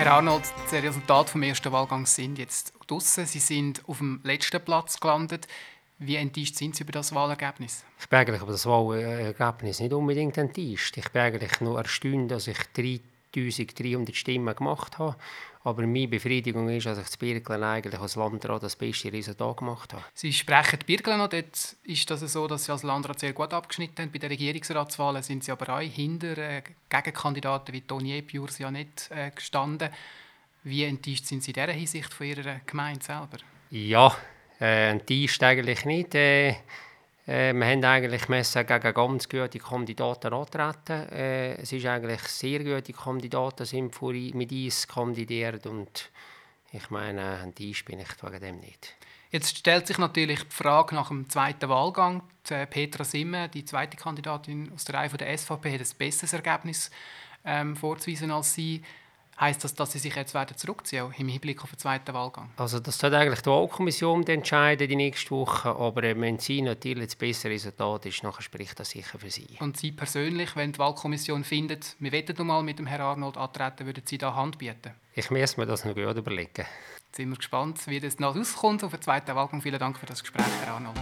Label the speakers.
Speaker 1: Herr Arnold, die Resultate vom ersten Wahlgang sind jetzt draussen. Sie sind auf dem letzten Platz gelandet. Wie enttäuscht sind Sie über das Wahlergebnis?
Speaker 2: Ich bin eigentlich über das Wahlergebnis nicht unbedingt enttäuscht. Ich bin eigentlich nur erstaunt, dass ich 3300 Stimmen gemacht habe. Aber meine Befriedigung ist, dass ich das Birkeln eigentlich als Landrat das beste Resultat gemacht habe.
Speaker 1: Sie sprechen Birkeln noch. Dort ist das so, dass Sie als Landrat sehr gut abgeschnitten haben. Bei den Regierungsratswahlen sind Sie aber auch hinter äh, Gegenkandidaten wie Toni Epiurs ja nicht äh, gestanden. Wie enttäuscht sind Sie in dieser Hinsicht von Ihrer Gemeinde selber?
Speaker 2: Ja, äh, enttäuscht eigentlich nicht. Äh, äh, wir haben eigentlich Messen gegen ganz gute Kandidaten antreten. Äh, es ist eigentlich sehr gute Kandidaten sind mit uns kandidiert und ich meine, enttäuscht bin ich wegen dem nicht.
Speaker 1: Jetzt stellt sich natürlich die Frage nach dem zweiten Wahlgang. Die äh, Petra Simme, die zweite Kandidatin aus der Reihe der SVP, hat ein besseres Ergebnis ähm, vorzuweisen als sie. Heißt das, dass Sie sich jetzt werden zurückziehen im Hinblick auf den zweiten Wahlgang?
Speaker 2: Also das hat eigentlich die Wahlkommission entscheiden die nächste Woche, aber wenn sie natürlich das bessere Resultat ist, dann spricht das sicher für Sie.
Speaker 1: Und Sie persönlich, wenn die Wahlkommission findet, wir wollen mal mit dem Herrn Arnold antreten, würden Sie da Hand bieten?
Speaker 2: Ich muss mir das noch gut überlegen.
Speaker 1: Jetzt sind wir gespannt, wie das noch rauskommt auf den zweiten Wahlgang. Vielen Dank für das Gespräch, Herr Arnold.